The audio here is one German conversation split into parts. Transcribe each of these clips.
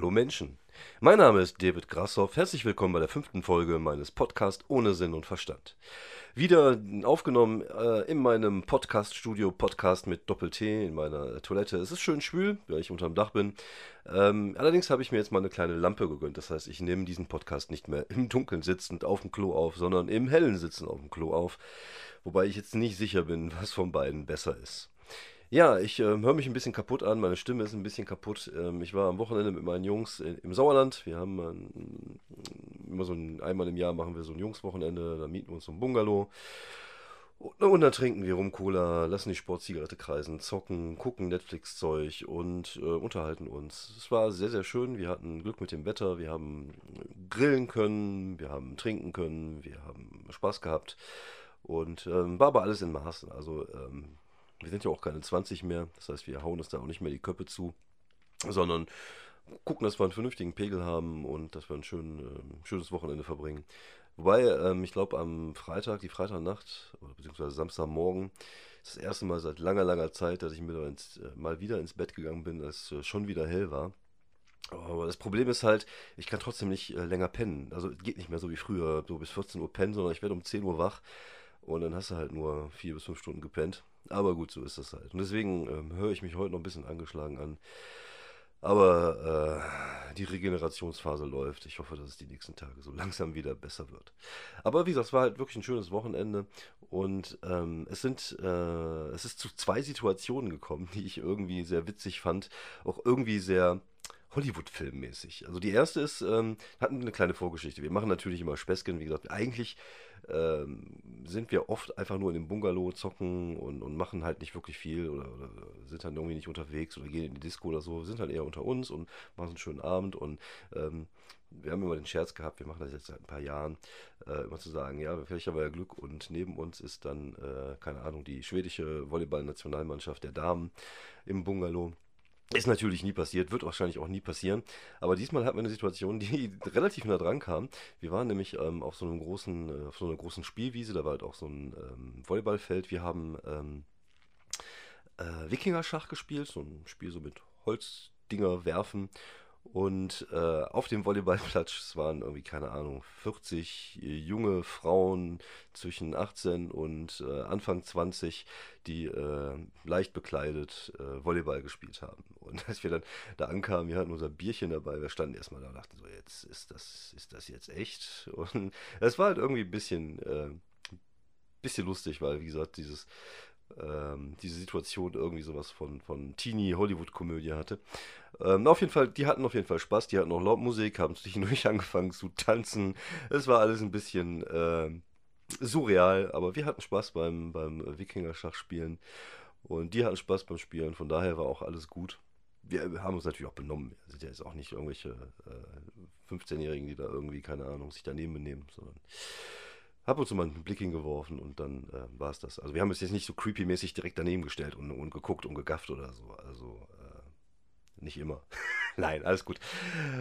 Hallo Menschen, mein Name ist David Grassoff. Herzlich willkommen bei der fünften Folge meines Podcasts Ohne Sinn und Verstand. Wieder aufgenommen äh, in meinem Podcast-Studio, Podcast mit Doppel-T in meiner Toilette. Es ist schön schwül, weil ich unterm Dach bin. Ähm, allerdings habe ich mir jetzt mal eine kleine Lampe gegönnt. Das heißt, ich nehme diesen Podcast nicht mehr im Dunkeln sitzend auf dem Klo auf, sondern im Hellen sitzend auf dem Klo auf. Wobei ich jetzt nicht sicher bin, was von beiden besser ist. Ja, ich äh, höre mich ein bisschen kaputt an, meine Stimme ist ein bisschen kaputt. Ähm, ich war am Wochenende mit meinen Jungs in, im Sauerland. Wir haben ein, immer so ein, einmal im Jahr machen wir so ein Jungswochenende, da mieten wir uns so ein Bungalow. Und, und dann trinken wir rum Cola, lassen die Sportzigarette kreisen, zocken, gucken Netflix-Zeug und äh, unterhalten uns. Es war sehr, sehr schön. Wir hatten Glück mit dem Wetter, wir haben grillen können, wir haben trinken können, wir haben Spaß gehabt. Und ähm, war aber alles in Maßen. Also ähm, wir sind ja auch keine 20 mehr, das heißt, wir hauen uns da auch nicht mehr die Köpfe zu, sondern gucken, dass wir einen vernünftigen Pegel haben und dass wir ein schön, äh, schönes Wochenende verbringen. Wobei, ähm, ich glaube, am Freitag, die Freitagnacht, oder beziehungsweise Samstagmorgen, ist das erste Mal seit langer, langer Zeit, dass ich mir ins, äh, mal wieder ins Bett gegangen bin, als äh, schon wieder hell war. Aber das Problem ist halt, ich kann trotzdem nicht äh, länger pennen. Also geht nicht mehr so wie früher, so bis 14 Uhr pennen, sondern ich werde um 10 Uhr wach und dann hast du halt nur 4 bis 5 Stunden gepennt. Aber gut, so ist das halt. Und deswegen ähm, höre ich mich heute noch ein bisschen angeschlagen an. Aber äh, die Regenerationsphase läuft. Ich hoffe, dass es die nächsten Tage so langsam wieder besser wird. Aber wie gesagt, es war halt wirklich ein schönes Wochenende. Und ähm, es sind, äh, es ist zu zwei Situationen gekommen, die ich irgendwie sehr witzig fand. Auch irgendwie sehr Hollywood-Filmmäßig. Also die erste ist, ähm, hatten eine kleine Vorgeschichte. Wir machen natürlich immer Späßchen, wie gesagt, eigentlich ähm, sind wir oft einfach nur in dem Bungalow zocken und, und machen halt nicht wirklich viel oder, oder, sind dann irgendwie nicht unterwegs oder gehen in die Disco oder so, sind halt eher unter uns und machen einen schönen Abend und ähm, wir haben immer den Scherz gehabt, wir machen das jetzt seit ein paar Jahren, äh, immer zu sagen, ja, vielleicht haben wir ja Glück und neben uns ist dann, äh, keine Ahnung, die schwedische Volleyball-Nationalmannschaft der Damen im Bungalow. Ist natürlich nie passiert, wird wahrscheinlich auch nie passieren. Aber diesmal hatten wir eine Situation, die relativ nah dran kam. Wir waren nämlich ähm, auf so einem großen, äh, auf so einer großen Spielwiese, da war halt auch so ein ähm, Volleyballfeld. Wir haben ähm, äh, Wikinger-Schach gespielt, so ein Spiel so mit Holzdinger werfen. Und äh, auf dem Volleyballplatz waren irgendwie, keine Ahnung, 40 äh, junge Frauen zwischen 18 und äh, Anfang 20, die äh, leicht bekleidet äh, Volleyball gespielt haben. Und als wir dann da ankamen, wir hatten unser Bierchen dabei, wir standen erstmal da und dachten so, jetzt ist das, ist das jetzt echt? Und es war halt irgendwie ein bisschen, äh, bisschen lustig, weil, wie gesagt, dieses ähm, diese Situation irgendwie sowas von, von Teenie-Hollywood-Komödie hatte. Ähm, auf jeden Fall, die hatten auf jeden Fall Spaß, die hatten auch laut Musik, haben zwischendurch angefangen zu tanzen. Es war alles ein bisschen äh, surreal, aber wir hatten Spaß beim, beim Wikinger-Schachspielen und die hatten Spaß beim Spielen, von daher war auch alles gut. Wir haben uns natürlich auch benommen. Wir sind ja jetzt auch nicht irgendwelche äh, 15-Jährigen, die da irgendwie, keine Ahnung, sich daneben benehmen, sondern habe uns mal einen Blick hingeworfen und dann äh, war es das. Also wir haben es jetzt nicht so creepy-mäßig direkt daneben gestellt und, und geguckt und gegafft oder so. Also äh, nicht immer. Nein, alles gut.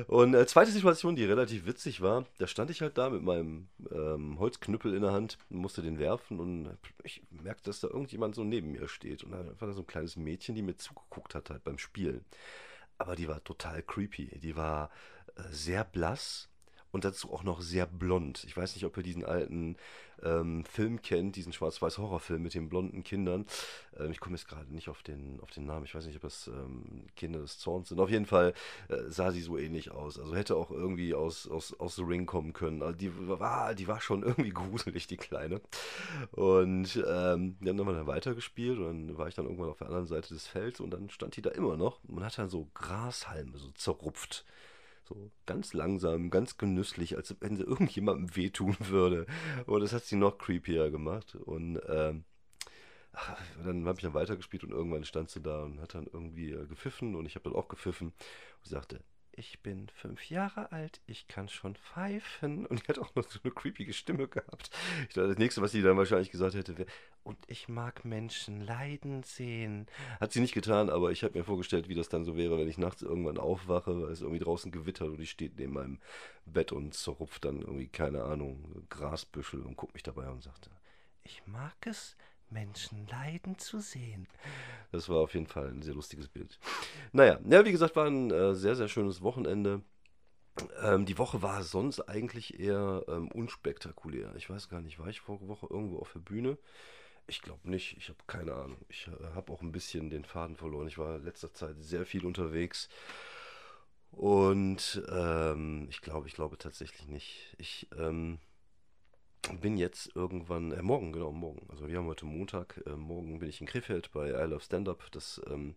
Und äh, zweite Situation, die relativ witzig war, da stand ich halt da mit meinem ähm, Holzknüppel in der Hand, musste den werfen und ich merkte, dass da irgendjemand so neben mir steht. Und da war da so ein kleines Mädchen, die mir zugeguckt hat halt beim Spielen. Aber die war total creepy. Die war äh, sehr blass und dazu auch noch sehr blond. Ich weiß nicht, ob ihr diesen alten ähm, Film kennt, diesen Schwarz-Weiß-Horrorfilm mit den blonden Kindern. Ähm, ich komme jetzt gerade nicht auf den, auf den Namen. Ich weiß nicht, ob das ähm, Kinder des Zorns sind. Auf jeden Fall äh, sah sie so ähnlich aus. Also hätte auch irgendwie aus, aus, aus The Ring kommen können. Also die, war, die war schon irgendwie gruselig, die Kleine. Und ähm, dann haben dann weitergespielt und dann war ich dann irgendwann auf der anderen Seite des Felds und dann stand die da immer noch und hat dann so Grashalme so zerrupft. So ganz langsam, ganz genüsslich, als wenn sie irgendjemandem wehtun würde. Und das hat sie noch creepier gemacht. Und ähm, ach, dann habe ich dann weitergespielt und irgendwann stand sie da und hat dann irgendwie äh, gepfiffen und ich habe dann auch gepfiffen und sagte, ich bin fünf Jahre alt, ich kann schon pfeifen. Und die hat auch noch so eine creepige Stimme gehabt. Ich dachte, das nächste, was sie dann wahrscheinlich gesagt hätte, wäre, und ich mag Menschen leiden sehen. Hat sie nicht getan, aber ich habe mir vorgestellt, wie das dann so wäre, wenn ich nachts irgendwann aufwache, weil es irgendwie draußen gewittert und ich stehe neben meinem Bett und zerrupft dann irgendwie, keine Ahnung, Grasbüschel und guckt mich dabei und sagte, ich mag es, Menschen leiden zu sehen. Das war auf jeden Fall ein sehr lustiges Bild. Naja, ja, wie gesagt, war ein äh, sehr, sehr schönes Wochenende. Ähm, die Woche war sonst eigentlich eher ähm, unspektakulär. Ich weiß gar nicht, war ich vorige Woche irgendwo auf der Bühne? Ich glaube nicht, ich habe keine Ahnung. Ich äh, habe auch ein bisschen den Faden verloren. Ich war in letzter Zeit sehr viel unterwegs. Und ähm, ich glaube, ich glaube tatsächlich nicht. Ich ähm, bin jetzt irgendwann, äh, morgen, genau, morgen. Also wir haben heute Montag. Äh, morgen bin ich in Krefeld bei I Love Stand-Up. Das ähm,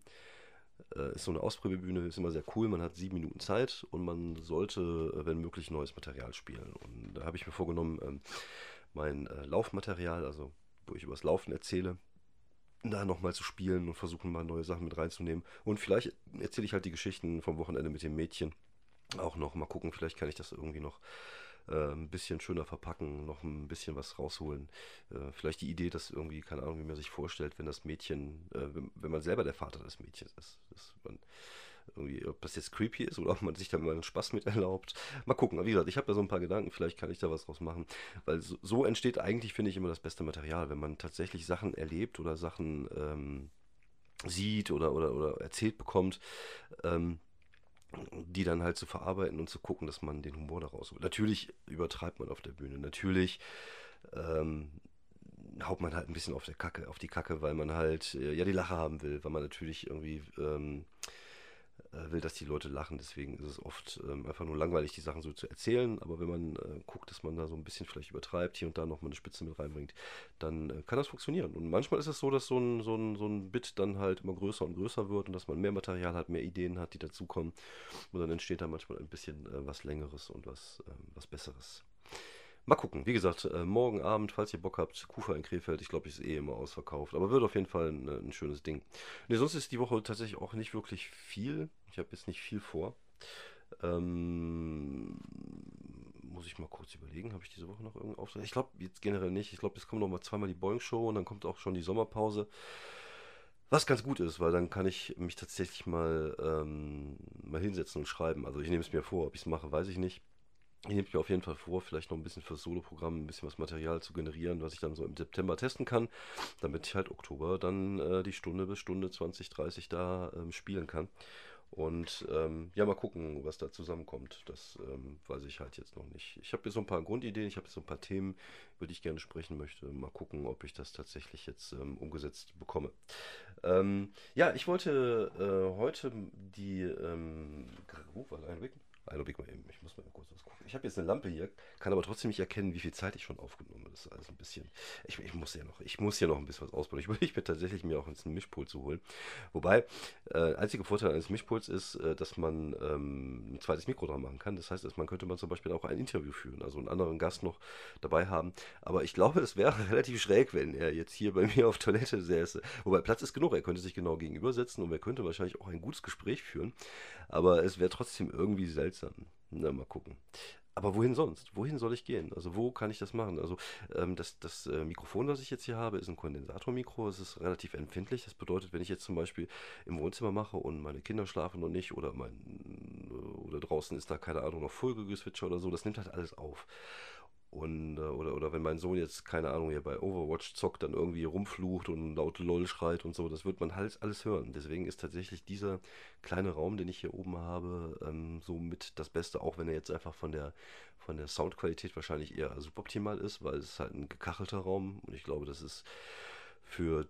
äh, ist so eine Ausprobebühne, ist immer sehr cool. Man hat sieben Minuten Zeit und man sollte, äh, wenn möglich, neues Material spielen. Und da habe ich mir vorgenommen, ähm, mein äh, Laufmaterial, also wo ich über das Laufen erzähle, da nochmal zu spielen und versuchen mal neue Sachen mit reinzunehmen. Und vielleicht erzähle ich halt die Geschichten vom Wochenende mit dem Mädchen auch noch. Mal gucken, vielleicht kann ich das irgendwie noch äh, ein bisschen schöner verpacken, noch ein bisschen was rausholen. Äh, vielleicht die Idee, dass irgendwie, keine Ahnung, wie man sich vorstellt, wenn das Mädchen, äh, wenn, wenn, man selber der Vater des Mädchens ist. Dass man irgendwie, ob das jetzt creepy ist oder ob man sich da mal einen Spaß mit erlaubt. Mal gucken. Wie gesagt, ich habe da so ein paar Gedanken, vielleicht kann ich da was draus machen. Weil so, so entsteht eigentlich, finde ich, immer das beste Material, wenn man tatsächlich Sachen erlebt oder Sachen ähm, sieht oder, oder, oder erzählt bekommt. Ähm, die dann halt zu verarbeiten und zu gucken, dass man den Humor daraus holt. Natürlich übertreibt man auf der Bühne. Natürlich ähm, haut man halt ein bisschen auf der Kacke, auf die Kacke, weil man halt äh, ja die Lache haben will, weil man natürlich irgendwie ähm, äh, will, dass die Leute lachen. Deswegen ist es oft ähm, einfach nur langweilig, die Sachen so zu erzählen. Aber wenn man äh, guckt, dass man da so ein bisschen vielleicht übertreibt, hier und da nochmal eine Spitze mit reinbringt, dann äh, kann das funktionieren. Und manchmal ist es so, dass so ein, so, ein, so ein Bit dann halt immer größer und größer wird und dass man mehr Material hat, mehr Ideen hat, die dazukommen. Und dann entsteht da manchmal ein bisschen äh, was Längeres und was, ähm, was Besseres. Mal gucken. Wie gesagt, äh, morgen Abend, falls ihr Bock habt, Kufa in Krefeld. Ich glaube, ist eh immer ausverkauft. Aber wird auf jeden Fall ein, ein schönes Ding. Ne, sonst ist die Woche tatsächlich auch nicht wirklich viel. Ich habe jetzt nicht viel vor. Ähm, muss ich mal kurz überlegen, habe ich diese Woche noch irgendeinen Auftritt? Ich glaube jetzt generell nicht. Ich glaube, es kommt noch mal zweimal die Boeing Show und dann kommt auch schon die Sommerpause. Was ganz gut ist, weil dann kann ich mich tatsächlich mal, ähm, mal hinsetzen und schreiben. Also ich nehme es mir vor, ob ich es mache, weiß ich nicht. Ich nehme mir auf jeden Fall vor, vielleicht noch ein bisschen fürs Solo-Programm ein bisschen was Material zu generieren, was ich dann so im September testen kann, damit ich halt Oktober dann äh, die Stunde bis Stunde 20, 30 da ähm, spielen kann. Und ähm, ja, mal gucken, was da zusammenkommt. Das ähm, weiß ich halt jetzt noch nicht. Ich habe hier so ein paar Grundideen, ich habe so ein paar Themen, über die ich gerne sprechen möchte. Mal gucken, ob ich das tatsächlich jetzt ähm, umgesetzt bekomme. Ähm, ja, ich wollte äh, heute die. Ähm, wo war ein? Einen Blick mal eben. Ich muss mal kurz was gucken. Ich habe jetzt eine Lampe hier, kann aber trotzdem nicht erkennen, wie viel Zeit ich schon aufgenommen habe. Das ist alles ein bisschen. Ich, ich, muss ja noch, ich muss ja noch ein bisschen was ausbauen. Ich würde mir tatsächlich mir auch einen Mischpult zu holen. Wobei, äh, einziger Vorteil eines Mischpults ist, äh, dass man ähm, ein zweites Mikro dran machen kann. Das heißt, dass man könnte man zum Beispiel auch ein Interview führen, also einen anderen Gast noch dabei haben. Aber ich glaube, es wäre relativ schräg, wenn er jetzt hier bei mir auf Toilette säße. Wobei Platz ist genug, er könnte sich genau gegenüber setzen und er könnte wahrscheinlich auch ein gutes Gespräch führen. Aber es wäre trotzdem irgendwie seltsam. Na, mal gucken. Aber wohin sonst? Wohin soll ich gehen? Also wo kann ich das machen? Also ähm, das, das äh, Mikrofon, das ich jetzt hier habe, ist ein Kondensatormikro. Es ist relativ empfindlich. Das bedeutet, wenn ich jetzt zum Beispiel im Wohnzimmer mache und meine Kinder schlafen noch nicht oder mein oder draußen ist da keine Ahnung noch Vogelgezwitscher oder so, das nimmt halt alles auf. Und, äh, oder, oder wenn mein Sohn jetzt, keine Ahnung, hier bei Overwatch zockt, dann irgendwie rumflucht und laut LOL schreit und so, das wird man halt alles hören. Deswegen ist tatsächlich dieser kleine Raum, den ich hier oben habe, ähm, so mit das Beste, auch wenn er jetzt einfach von der, von der Soundqualität wahrscheinlich eher suboptimal ist, weil es halt ein gekachelter Raum und ich glaube, das ist für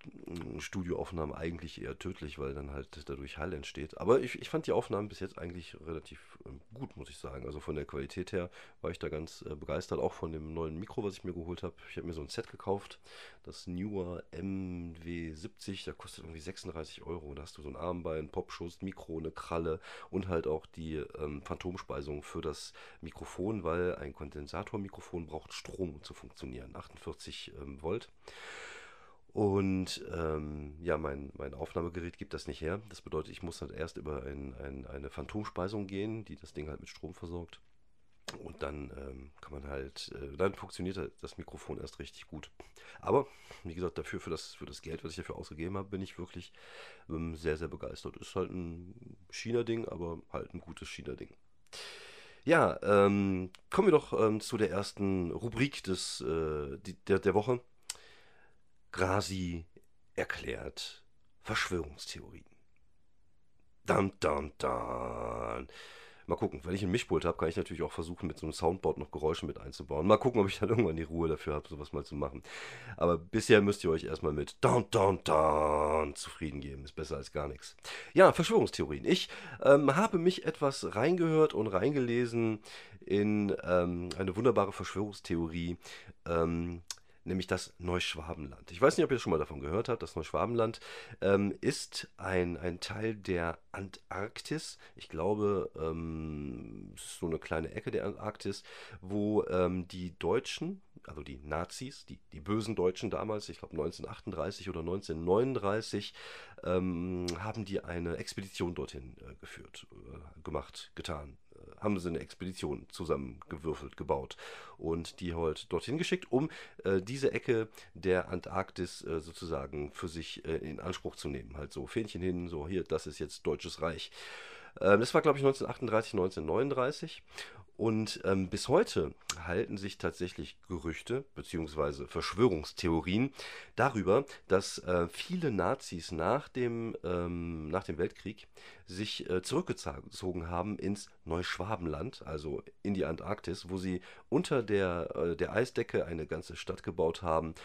Studioaufnahmen eigentlich eher tödlich, weil dann halt dadurch Hall entsteht. Aber ich, ich fand die Aufnahmen bis jetzt eigentlich relativ ähm, gut, muss ich sagen. Also von der Qualität her war ich da ganz äh, begeistert, auch von dem neuen Mikro, was ich mir geholt habe. Ich habe mir so ein Set gekauft, das Newer MW70, da kostet irgendwie 36 Euro. Da hast du so ein Armbein, Popschuss, Mikro, eine Kralle und halt auch die ähm, Phantomspeisung für das Mikrofon, weil ein Kondensatormikrofon braucht Strom, um zu funktionieren, 48 ähm, Volt. Und ähm, ja, mein, mein Aufnahmegerät gibt das nicht her. Das bedeutet, ich muss halt erst über ein, ein, eine Phantomspeisung gehen, die das Ding halt mit Strom versorgt. Und dann ähm, kann man halt, äh, dann funktioniert halt das Mikrofon erst richtig gut. Aber, wie gesagt, dafür, für das, für das Geld, was ich dafür ausgegeben habe, bin ich wirklich ähm, sehr, sehr begeistert. Ist halt ein China-Ding, aber halt ein gutes China-Ding. Ja, ähm, kommen wir doch ähm, zu der ersten Rubrik des, äh, die, der, der Woche. Grasi erklärt Verschwörungstheorien. Dun, dun, dun. Mal gucken, wenn ich ein Mischpult habe, kann ich natürlich auch versuchen, mit so einem Soundboard noch Geräusche mit einzubauen. Mal gucken, ob ich dann irgendwann die Ruhe dafür habe, sowas mal zu machen. Aber bisher müsst ihr euch erstmal mit Down, Down, Down zufrieden geben. Ist besser als gar nichts. Ja, Verschwörungstheorien. Ich ähm, habe mich etwas reingehört und reingelesen in ähm, eine wunderbare Verschwörungstheorie. Ähm, nämlich das Neuschwabenland. Ich weiß nicht, ob ihr schon mal davon gehört habt. Das Neuschwabenland ähm, ist ein, ein Teil der Antarktis. Ich glaube, ähm, es ist so eine kleine Ecke der Antarktis, wo ähm, die Deutschen, also die Nazis, die, die bösen Deutschen damals, ich glaube 1938 oder 1939, ähm, haben die eine Expedition dorthin äh, geführt, äh, gemacht, getan, haben sie eine Expedition zusammengewürfelt, gebaut und die halt dorthin geschickt, um äh, diese Ecke der Antarktis äh, sozusagen für sich äh, in Anspruch zu nehmen. Halt so Fähnchen hin, so hier, das ist jetzt Deutsches Reich. Ähm, das war, glaube ich, 1938, 1939. Und ähm, bis heute halten sich tatsächlich Gerüchte bzw. Verschwörungstheorien darüber, dass äh, viele Nazis nach dem, ähm, nach dem Weltkrieg sich äh, zurückgezogen haben ins Neuschwabenland, also in die Antarktis, wo sie unter der, äh, der Eisdecke eine ganze Stadt gebaut haben.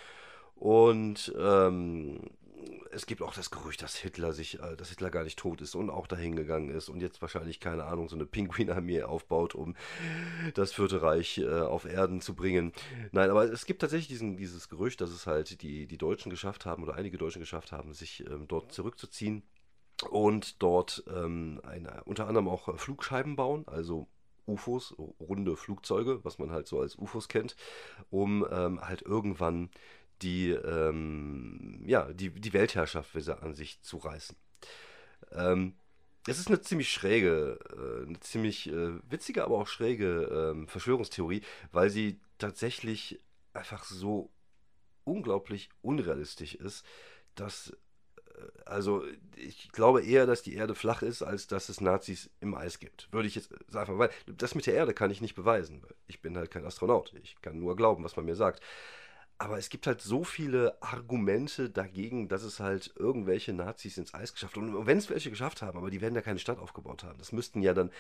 Und ähm, es gibt auch das Gerücht, dass Hitler sich, äh, dass Hitler gar nicht tot ist und auch dahin gegangen ist und jetzt wahrscheinlich, keine Ahnung, so eine Pinguinarmee aufbaut, um das Vierte Reich äh, auf Erden zu bringen. Nein, aber es gibt tatsächlich diesen, dieses Gerücht, dass es halt die, die Deutschen geschafft haben oder einige Deutschen geschafft haben, sich ähm, dort zurückzuziehen und dort ähm, eine, unter anderem auch Flugscheiben bauen, also UFOs, runde Flugzeuge, was man halt so als UFOs kennt, um ähm, halt irgendwann die, ähm, ja, die, die Weltherrschaft an sich zu reißen. Ähm, es ist eine ziemlich schräge, äh, eine ziemlich äh, witzige, aber auch schräge ähm, Verschwörungstheorie, weil sie tatsächlich einfach so unglaublich unrealistisch ist, dass äh, also ich glaube eher, dass die Erde flach ist, als dass es Nazis im Eis gibt. Würde ich jetzt sagen, weil das mit der Erde kann ich nicht beweisen. Ich bin halt kein Astronaut. Ich kann nur glauben, was man mir sagt. Aber es gibt halt so viele Argumente dagegen, dass es halt irgendwelche Nazis ins Eis geschafft haben. Und wenn es welche geschafft haben, aber die werden ja keine Stadt aufgebaut haben. Das müssten ja dann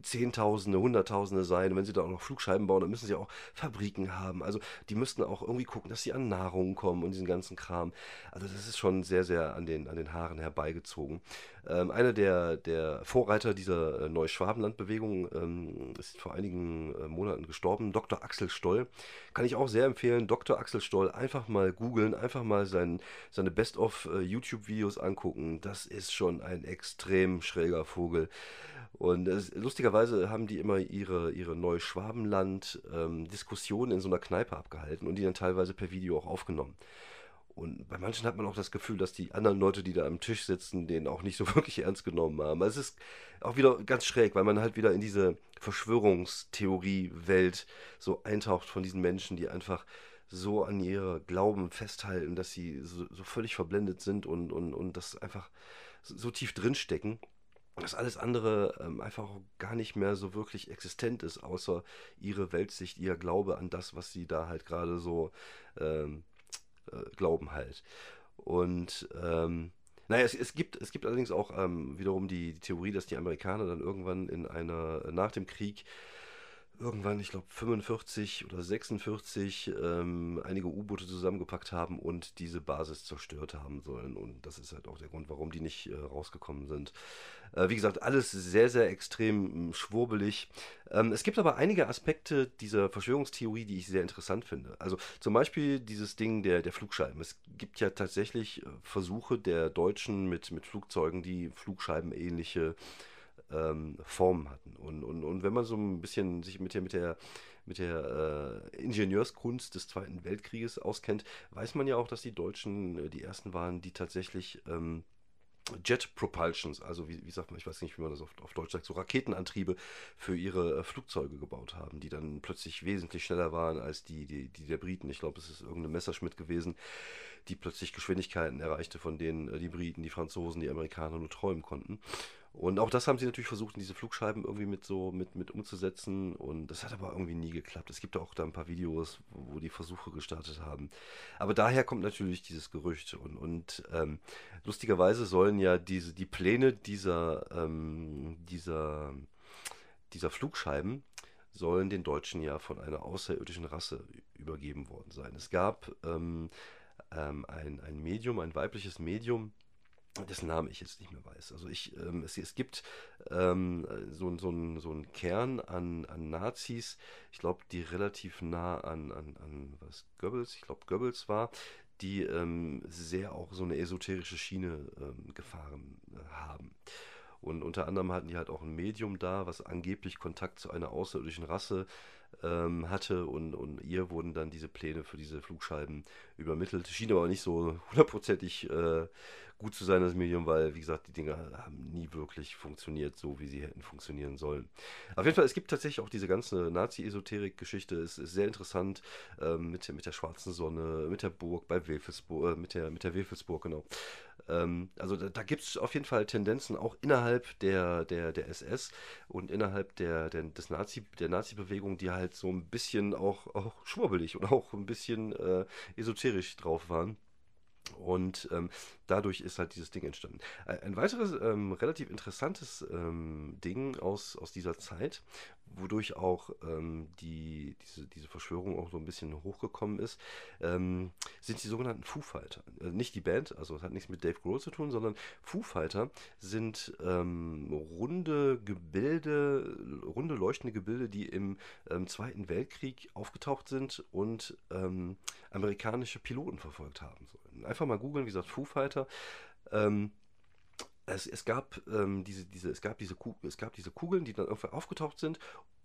Zehntausende, Hunderttausende sein. Und wenn sie da auch noch Flugscheiben bauen, dann müssen sie auch Fabriken haben. Also die müssten auch irgendwie gucken, dass sie an Nahrung kommen und diesen ganzen Kram. Also das ist schon sehr, sehr an den, an den Haaren herbeigezogen. Ähm, einer der, der Vorreiter dieser äh, Neuschwabenland-Bewegung ähm, ist vor einigen äh, Monaten gestorben, Dr. Axel Stoll. Kann ich auch sehr empfehlen, Dr. Axel Stoll einfach mal googeln, einfach mal sein, seine Best-of-YouTube-Videos äh, angucken. Das ist schon ein extrem schräger Vogel. Und äh, lustigerweise haben die immer ihre, ihre Neuschwabenland-Diskussionen ähm, in so einer Kneipe abgehalten und die dann teilweise per Video auch aufgenommen. Und bei manchen hat man auch das Gefühl, dass die anderen Leute, die da am Tisch sitzen, den auch nicht so wirklich ernst genommen haben. Also es ist auch wieder ganz schräg, weil man halt wieder in diese Verschwörungstheorie-Welt so eintaucht von diesen Menschen, die einfach so an ihre Glauben festhalten, dass sie so, so völlig verblendet sind und, und, und das einfach so tief drinstecken dass alles andere ähm, einfach gar nicht mehr so wirklich existent ist, außer ihre Weltsicht, ihr Glaube an das, was sie da halt gerade so ähm, äh, glauben halt. Und ähm, naja, es, es, gibt, es gibt allerdings auch ähm, wiederum die, die, Theorie, dass die Amerikaner dann irgendwann in einer, nach dem Krieg, irgendwann, ich glaube 45 oder 46, ähm, einige U-Boote zusammengepackt haben und diese Basis zerstört haben sollen. Und das ist halt auch der Grund, warum die nicht äh, rausgekommen sind. Äh, wie gesagt, alles sehr, sehr extrem hm, schwurbelig. Ähm, es gibt aber einige Aspekte dieser Verschwörungstheorie, die ich sehr interessant finde. Also zum Beispiel dieses Ding der, der Flugscheiben. Es gibt ja tatsächlich äh, Versuche der Deutschen mit, mit Flugzeugen, die Flugscheiben-ähnliche ähm, Formen hatten. Und, und, und wenn man so ein bisschen sich mit der, mit der mit der äh, Ingenieurskunst des Zweiten Weltkrieges auskennt, weiß man ja auch, dass die Deutschen äh, die ersten waren, die tatsächlich ähm, Jet Propulsions, also wie, wie, sagt man, ich weiß nicht, wie man das auf, auf Deutsch sagt, so Raketenantriebe für ihre äh, Flugzeuge gebaut haben, die dann plötzlich wesentlich schneller waren als die, die, die der Briten. Ich glaube, es ist irgendeine Messerschmitt gewesen, die plötzlich Geschwindigkeiten erreichte, von denen äh, die Briten, die Franzosen, die Amerikaner nur träumen konnten. Und auch das haben sie natürlich versucht, diese Flugscheiben irgendwie mit so mit, mit umzusetzen. Und das hat aber irgendwie nie geklappt. Es gibt auch da ein paar Videos, wo die Versuche gestartet haben. Aber daher kommt natürlich dieses Gerücht. Und, und ähm, lustigerweise sollen ja diese, die Pläne dieser, ähm, dieser, dieser Flugscheiben sollen den Deutschen ja von einer außerirdischen Rasse übergeben worden sein. Es gab ähm, ähm ein, ein Medium, ein weibliches Medium, dessen Namen ich jetzt nicht mehr weiß. Also ich, ähm, es, es gibt ähm, so, so, ein, so einen Kern an, an Nazis, ich glaube, die relativ nah an, an, an was Goebbels, ich glaube Goebbels war, die ähm, sehr auch so eine esoterische Schiene ähm, gefahren äh, haben. Und unter anderem hatten die halt auch ein Medium da, was angeblich Kontakt zu einer außerirdischen Rasse ähm, hatte und, und ihr wurden dann diese Pläne für diese Flugscheiben übermittelt. Schien aber nicht so hundertprozentig äh, gut zu sein, das Medium, weil, wie gesagt, die Dinge haben nie wirklich funktioniert, so wie sie hätten funktionieren sollen. Auf jeden Fall, es gibt tatsächlich auch diese ganze Nazi-Esoterik-Geschichte, es ist sehr interessant ähm, mit, mit der schwarzen Sonne, mit der Burg bei Wefelsburg, äh, mit der, mit der Wefelsburg, genau. Ähm, also da, da gibt es auf jeden Fall Tendenzen auch innerhalb der, der, der SS und innerhalb der, der, des Nazi, der Nazi-Bewegung, die halt so ein bisschen auch, auch schwurbelig und auch ein bisschen äh, esoterisch drauf waren. Und ähm, dadurch ist halt dieses Ding entstanden. Ein weiteres ähm, relativ interessantes ähm, Ding aus, aus dieser Zeit, wodurch auch ähm, die, diese, diese Verschwörung auch so ein bisschen hochgekommen ist, ähm, sind die sogenannten Foo Fighter. Äh, nicht die Band, also es hat nichts mit Dave Grohl zu tun, sondern Foo Fighter sind ähm, runde Gebilde, runde leuchtende Gebilde, die im Zweiten Weltkrieg aufgetaucht sind und amerikanische Piloten verfolgt haben sollen. Einfach mal googeln, wie gesagt, Foo Fighter. Ähm, es, es, gab, ähm, diese, diese, es, gab diese, es gab diese Kugeln, die dann irgendwann aufgetaucht sind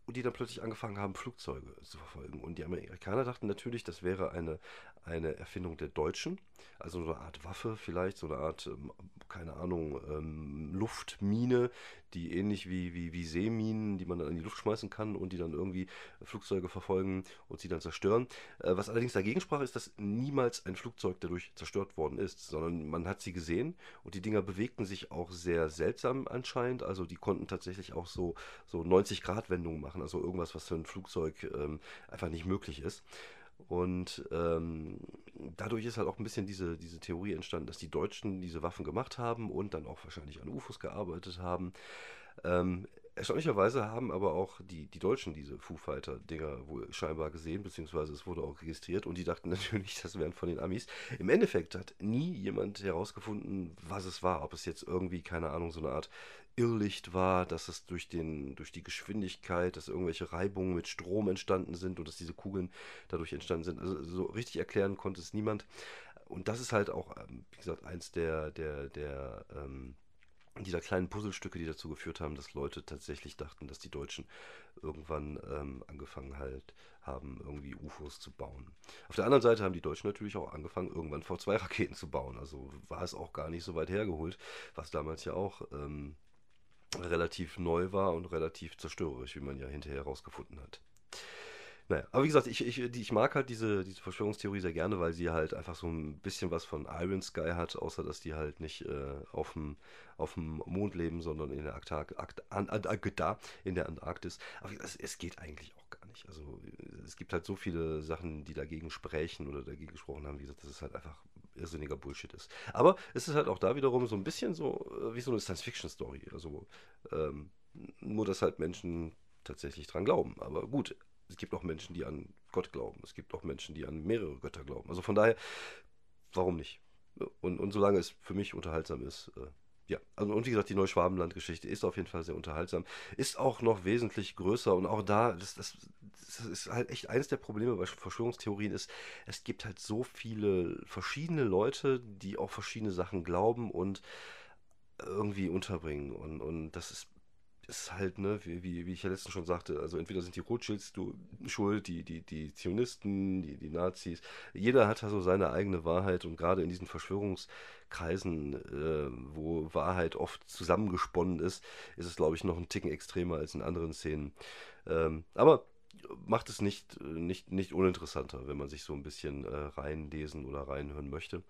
und die dann plötzlich angefangen haben, Flugzeuge zu verfolgen. Und die Amerikaner dachten natürlich, das wäre eine, eine Erfindung der Deutschen, also so eine Art Waffe vielleicht, so eine Art, ähm, keine Ahnung, ähm, Luftmine, die ähnlich wie, wie, wie Seeminen, die man dann in die Luft schmeißen kann und die dann irgendwie Flugzeuge verfolgen und sie dann zerstören. Äh, was allerdings dagegen sprach, ist, dass niemals ein Flugzeug dadurch zerstört worden ist, sondern man hat sie gesehen und die Dinger bewegten sich auch sehr seltsam anscheinend, also die konnten tatsächlich auch so, so 90-Grad-Wendungen machen, also irgendwas, was für ein Flugzeug ähm, einfach nicht möglich ist. Und ähm, dadurch ist halt auch ein bisschen diese, diese Theorie entstanden, dass die Deutschen diese Waffen gemacht haben und dann auch wahrscheinlich an UFOs gearbeitet haben. Ähm, erstaunlicherweise haben aber auch die, die Deutschen diese Foo Fighter-Dinger wohl scheinbar gesehen, beziehungsweise es wurde auch registriert und die dachten natürlich, das wären von den Amis. Im Endeffekt hat nie jemand herausgefunden, was es war. Ob es jetzt irgendwie, keine Ahnung, so eine Art Irrlicht war, dass es durch, den, durch die Geschwindigkeit, dass irgendwelche Reibungen mit Strom entstanden sind und dass diese Kugeln dadurch entstanden sind. Also so richtig erklären konnte es niemand. Und das ist halt auch, ähm, wie gesagt, eins der, der, der ähm, dieser kleinen Puzzlestücke, die dazu geführt haben, dass Leute tatsächlich dachten, dass die Deutschen irgendwann ähm, angefangen halt haben, irgendwie UFOs zu bauen. Auf der anderen Seite haben die Deutschen natürlich auch angefangen, irgendwann V2-Raketen zu bauen. Also war es auch gar nicht so weit hergeholt, was damals ja auch ähm, relativ neu war und relativ zerstörerisch, wie man ja hinterher herausgefunden hat. Naja, aber wie gesagt, ich, ich, ich mag halt diese, diese Verschwörungstheorie sehr gerne, weil sie halt einfach so ein bisschen was von Iron Sky hat, außer dass die halt nicht äh, auf, dem, auf dem Mond leben, sondern in der, Arktak, Antarktis, in der Antarktis. Aber es, es geht eigentlich auch gar nicht. Also es gibt halt so viele Sachen, die dagegen sprechen oder dagegen gesprochen haben, wie gesagt, das ist halt einfach irrsinniger Bullshit ist. Aber es ist halt auch da wiederum so ein bisschen so äh, wie so eine Science-Fiction-Story. Also ähm, nur, dass halt Menschen tatsächlich dran glauben. Aber gut, es gibt auch Menschen, die an Gott glauben. Es gibt auch Menschen, die an mehrere Götter glauben. Also von daher, warum nicht? Und, und solange es für mich unterhaltsam ist, äh, ja, also und wie gesagt, die Neuschwabenland-Geschichte ist auf jeden Fall sehr unterhaltsam. Ist auch noch wesentlich größer und auch da, das, das, das ist halt echt eines der Probleme bei Verschwörungstheorien ist, es gibt halt so viele verschiedene Leute, die auch verschiedene Sachen glauben und irgendwie unterbringen. Und, und das ist ist halt, ne, wie, wie, wie ich ja letztens schon sagte, also entweder sind die Rothschilds du, schuld, die, die, die Zionisten, die, die Nazis. Jeder hat da so seine eigene Wahrheit und gerade in diesen Verschwörungskreisen, äh, wo Wahrheit oft zusammengesponnen ist, ist es, glaube ich, noch ein Ticken extremer als in anderen Szenen. Ähm, aber macht es nicht, nicht, nicht uninteressanter, wenn man sich so ein bisschen äh, reinlesen oder reinhören möchte.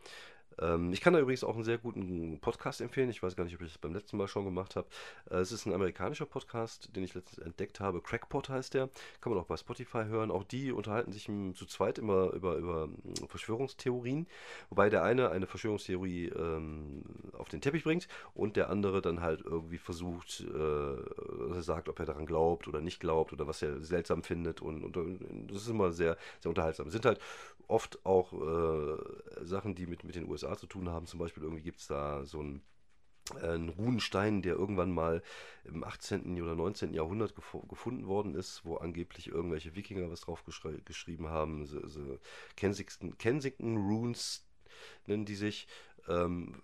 Ähm, ich kann da übrigens auch einen sehr guten Podcast empfehlen. Ich weiß gar nicht, ob ich das beim letzten Mal schon gemacht habe. Äh, es ist ein amerikanischer Podcast, den ich letztens entdeckt habe. Crackpot heißt der. Kann man auch bei Spotify hören. Auch die unterhalten sich zu zweit immer über, über Verschwörungstheorien. Wobei der eine eine Verschwörungstheorie ähm, auf den Teppich bringt und der andere dann halt irgendwie versucht, äh, sagt, ob er daran glaubt oder nicht glaubt oder was er seltsam findet. Und, und das ist immer sehr, sehr unterhaltsam. Es sind halt oft auch äh, Sachen, die mit, mit den USA zu tun haben. Zum Beispiel irgendwie gibt es da so einen, äh, einen Runenstein, der irgendwann mal im 18. oder 19. Jahrhundert gef gefunden worden ist, wo angeblich irgendwelche Wikinger was drauf geschri geschrieben haben. So, so Kensington, Kensington Runes nennen die sich. Ähm,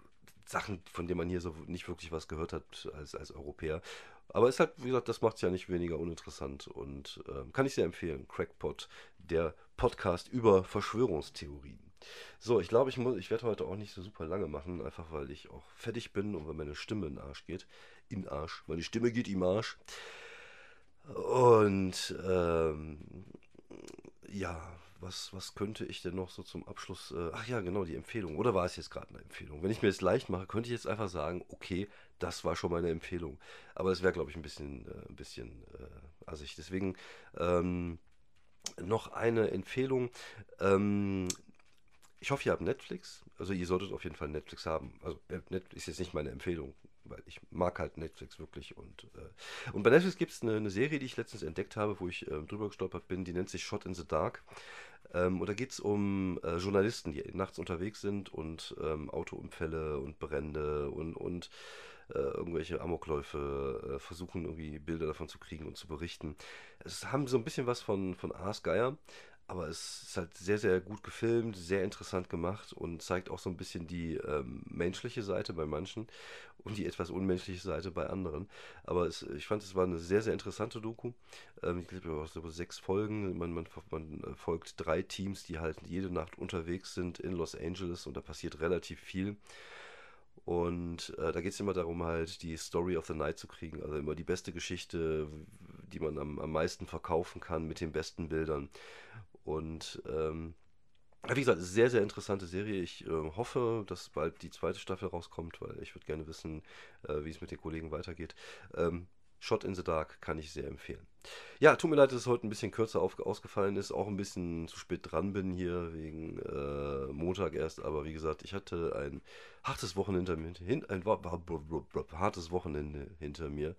Sachen, von denen man hier so nicht wirklich was gehört hat als, als Europäer. Aber es halt, wie gesagt, das macht es ja nicht weniger uninteressant und äh, kann ich sehr empfehlen. Crackpot, der Podcast über Verschwörungstheorien. So, ich glaube, ich, ich werde heute auch nicht so super lange machen, einfach weil ich auch fertig bin und weil meine Stimme in den Arsch geht. In Arsch. Meine Stimme geht im Arsch. Und ähm, ja, was, was könnte ich denn noch so zum Abschluss? Äh, ach ja, genau, die Empfehlung. Oder war es jetzt gerade eine Empfehlung? Wenn ich mir es leicht mache, könnte ich jetzt einfach sagen, okay, das war schon meine Empfehlung. Aber es wäre, glaube ich, ein bisschen, äh, ein bisschen äh, assig. Deswegen ähm, noch eine Empfehlung. Ähm, ich hoffe, ihr habt Netflix. Also ihr solltet auf jeden Fall Netflix haben. Also äh, Netflix ist jetzt nicht meine Empfehlung, weil ich mag halt Netflix wirklich. Und, äh, und bei Netflix gibt es eine, eine, Serie, die ich letztens entdeckt habe, wo ich äh, drüber gestolpert bin, die nennt sich Shot in the Dark. Ähm, und da geht es um äh, Journalisten, die nachts unterwegs sind und ähm, Autounfälle und Brände und, und äh, irgendwelche Amokläufe äh, versuchen, irgendwie Bilder davon zu kriegen und zu berichten. Es haben so ein bisschen was von, von Ars Geier, aber es ist halt sehr, sehr gut gefilmt, sehr interessant gemacht und zeigt auch so ein bisschen die ähm, menschliche Seite bei manchen und die etwas unmenschliche Seite bei anderen. Aber es, ich fand, es war eine sehr, sehr interessante Doku. Ähm, ich glaube, es über sechs Folgen. Man, man, man, äh, folgt drei Teams, die halt jede Nacht unterwegs sind in Los Angeles und da passiert relativ viel. Und äh, da geht es immer darum, halt die Story of the Night zu kriegen. Also immer die beste Geschichte, die man am, am meisten verkaufen kann mit den besten Bildern. Und ähm, wie gesagt, sehr, sehr interessante Serie. Ich äh, hoffe, dass bald die zweite Staffel rauskommt, weil ich würde gerne wissen, äh, wie es mit den Kollegen weitergeht. Ähm, Shot in the Dark kann ich sehr empfehlen. Ja, tut mir leid, dass es heute ein bisschen kürzer auf, ausgefallen ist, auch ein bisschen zu spät dran bin hier wegen äh, Montag erst, aber wie gesagt, ich hatte ein hartes Wochenende hinter mir, ein, hartes Wochenende hinter mir.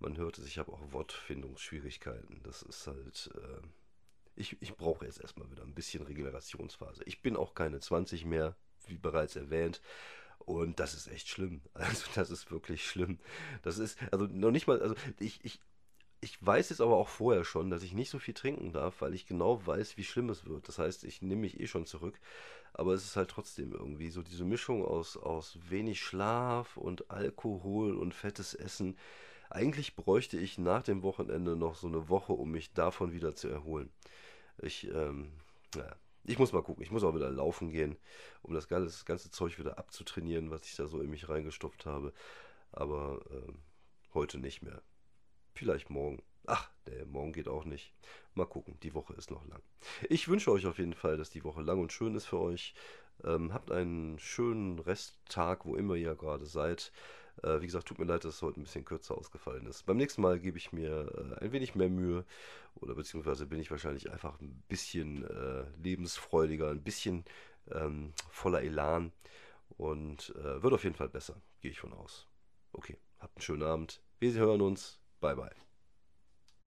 Man hörte es, ich habe auch Wortfindungsschwierigkeiten. Das ist halt, äh, ich, ich brauche jetzt erstmal wieder ein bisschen Regenerationsphase. Ich bin auch keine 20 mehr, wie bereits erwähnt. Und das ist echt schlimm. Also das ist wirklich schlimm. Das ist, also noch nicht mal, also ich, ich, ich weiß jetzt aber auch vorher schon, dass ich nicht so viel trinken darf, weil ich genau weiß, wie schlimm es wird. Das heißt, ich nehme mich eh schon zurück. Aber es ist halt trotzdem irgendwie so diese Mischung aus, aus wenig Schlaf und Alkohol und fettes Essen. Eigentlich bräuchte ich nach dem Wochenende noch so eine Woche, um mich davon wieder zu erholen. Ich, ähm, naja, ich muss mal gucken. Ich muss auch wieder laufen gehen, um das ganze, das ganze Zeug wieder abzutrainieren, was ich da so in mich reingestopft habe. Aber ähm, heute nicht mehr. Vielleicht morgen. Ach, der morgen geht auch nicht. Mal gucken, die Woche ist noch lang. Ich wünsche euch auf jeden Fall, dass die Woche lang und schön ist für euch. Ähm, habt einen schönen Resttag, wo immer ihr gerade seid. Äh, wie gesagt, tut mir leid, dass es heute ein bisschen kürzer ausgefallen ist. Beim nächsten Mal gebe ich mir äh, ein wenig mehr Mühe oder beziehungsweise bin ich wahrscheinlich einfach ein bisschen äh, lebensfreudiger, ein bisschen ähm, voller Elan und äh, wird auf jeden Fall besser, gehe ich von aus. Okay, habt einen schönen Abend. Wir hören uns. Bye bye.